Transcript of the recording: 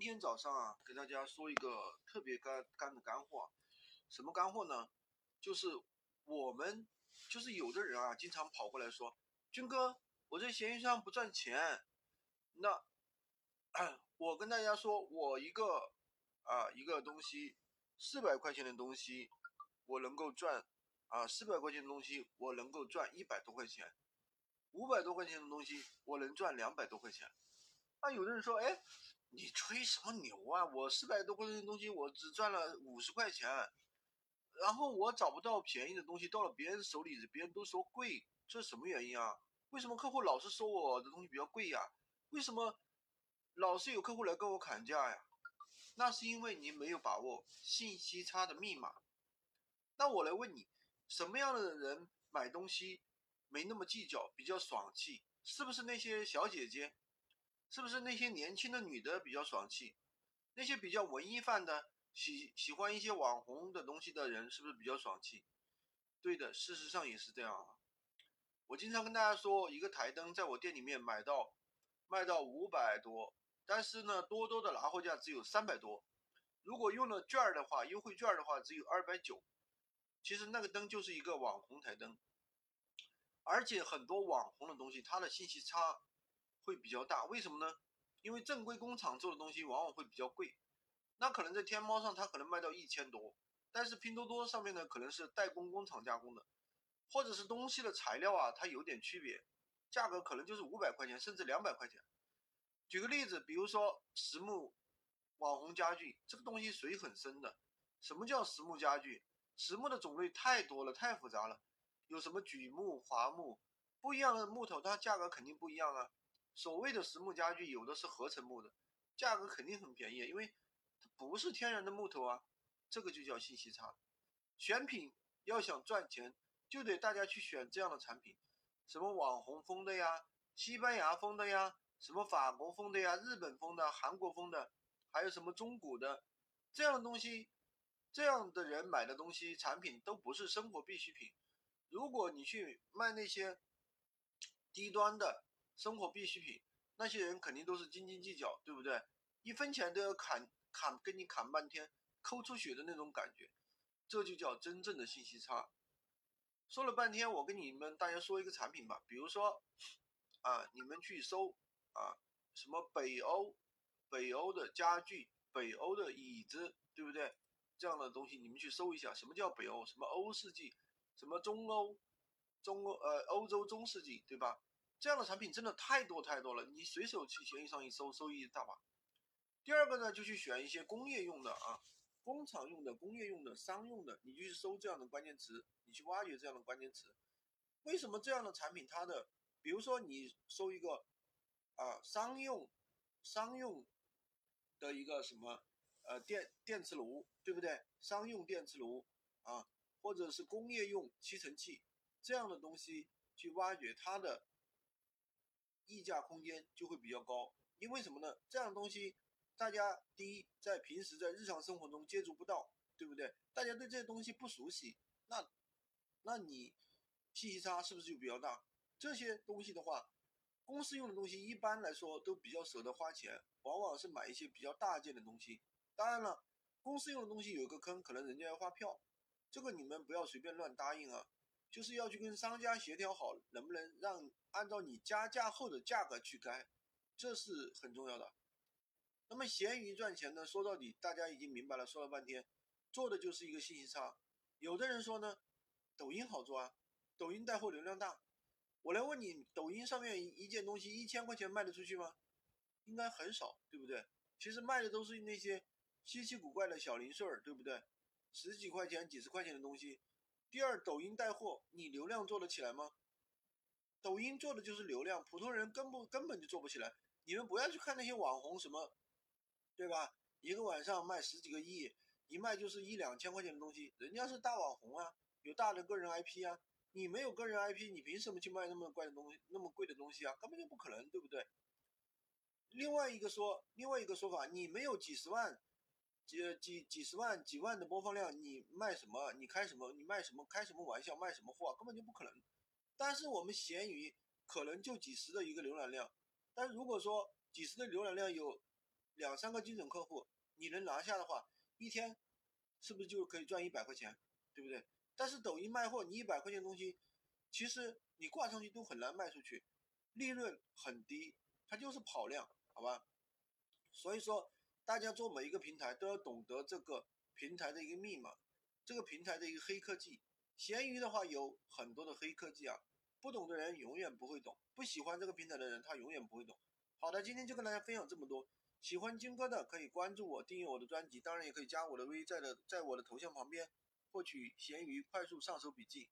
今天早上啊，给大家说一个特别干干的干货，什么干货呢？就是我们就是有的人啊，经常跑过来说，军哥，我在闲鱼上不赚钱。那我跟大家说，我一个啊一个东西，四百块钱的东西，我能够赚啊四百块钱的东西，我能够赚一百多块钱，五百多块钱的东西，我能赚两百多块钱。啊，有的人说，哎。你吹什么牛啊！我四百多块钱的东西，我只赚了五十块钱，然后我找不到便宜的东西，到了别人手里，别人都说贵，这是什么原因啊？为什么客户老是说我的东西比较贵呀？为什么老是有客户来跟我砍价呀？那是因为你没有把握信息差的密码。那我来问你，什么样的人买东西没那么计较，比较爽气？是不是那些小姐姐？是不是那些年轻的女的比较爽气？那些比较文艺范的，喜喜欢一些网红的东西的人，是不是比较爽气？对的，事实上也是这样啊。我经常跟大家说，一个台灯在我店里面买到卖到五百多，但是呢，多多的拿货价只有三百多。如果用了券儿的话，优惠券儿的话只有二百九。其实那个灯就是一个网红台灯，而且很多网红的东西，它的信息差。会比较大，为什么呢？因为正规工厂做的东西往往会比较贵，那可能在天猫上它可能卖到一千多，但是拼多多上面呢可能是代工工厂加工的，或者是东西的材料啊它有点区别，价格可能就是五百块钱甚至两百块钱。举个例子，比如说实木网红家具，这个东西水很深的。什么叫实木家具？实木的种类太多了，太复杂了，有什么榉木、华木，不一样的木头它价格肯定不一样啊。所谓的实木家具，有的是合成木的，价格肯定很便宜，因为它不是天然的木头啊，这个就叫信息差。选品要想赚钱，就得大家去选这样的产品，什么网红风的呀，西班牙风的呀，什么法国风的呀，日本风的，韩国风的，还有什么中古的，这样的东西，这样的人买的东西产品都不是生活必需品。如果你去卖那些低端的，生活必需品，那些人肯定都是斤斤计较，对不对？一分钱都要砍砍，跟你砍半天，抠出血的那种感觉，这就叫真正的信息差。说了半天，我跟你们大家说一个产品吧，比如说啊，你们去搜啊，什么北欧、北欧的家具、北欧的椅子，对不对？这样的东西你们去搜一下，什么叫北欧？什么欧世纪？什么中欧？中欧呃，欧洲中世纪，对吧？这样的产品真的太多太多了，你随手去闲鱼上一搜，搜一大把。第二个呢，就去选一些工业用的啊，工厂用的、工业用的、商用的，你就去搜这样的关键词，你去挖掘这样的关键词。为什么这样的产品它的，比如说你搜一个啊商用商用的一个什么呃电电磁炉，对不对？商用电磁炉啊，或者是工业用吸尘器这样的东西，去挖掘它的。溢价空间就会比较高，因为什么呢？这样的东西，大家第一在平时在日常生活中接触不到，对不对？大家对这些东西不熟悉，那，那你信息差是不是就比较大？这些东西的话，公司用的东西一般来说都比较舍得花钱，往往是买一些比较大件的东西。当然了，公司用的东西有个坑，可能人家要发票，这个你们不要随便乱答应啊。就是要去跟商家协调好，能不能让按照你加价后的价格去开，这是很重要的。那么闲鱼赚钱呢？说到底，大家已经明白了，说了半天，做的就是一个信息差。有的人说呢，抖音好做啊，抖音带货流量大。我来问你，抖音上面一件东西一千块钱卖得出去吗？应该很少，对不对？其实卖的都是那些稀奇古怪的小零碎儿，对不对？十几块钱、几十块钱的东西。第二，抖音带货，你流量做得起来吗？抖音做的就是流量，普通人根本根本就做不起来。你们不要去看那些网红什么，对吧？一个晚上卖十几个亿，一卖就是一两千块钱的东西，人家是大网红啊，有大的个人 IP 啊。你没有个人 IP，你凭什么去卖那么贵的东西？那么贵的东西啊，根本就不可能，对不对？另外一个说，另外一个说法，你没有几十万。几几几十万、几万的播放量，你卖什么？你开什么？你卖什么？开什么玩笑？卖什么货？根本就不可能。但是我们闲鱼可能就几十的一个浏览量，但如果说几十的浏览量有两三个精准客户，你能拿下的话，一天是不是就可以赚一百块钱，对不对？但是抖音卖货，你一百块钱东西，其实你挂上去都很难卖出去，利润很低，它就是跑量，好吧？所以说，大家做每一个平台都要懂得这个平台的一个密码，这个平台的一个黑科技。闲鱼的话有很多的黑科技啊，不懂的人永远不会懂，不喜欢这个平台的人他永远不会懂。好的，今天就跟大家分享这么多。喜欢军哥的可以关注我，订阅我的专辑，当然也可以加我的微，在的在我的头像旁边获取闲鱼快速上手笔记。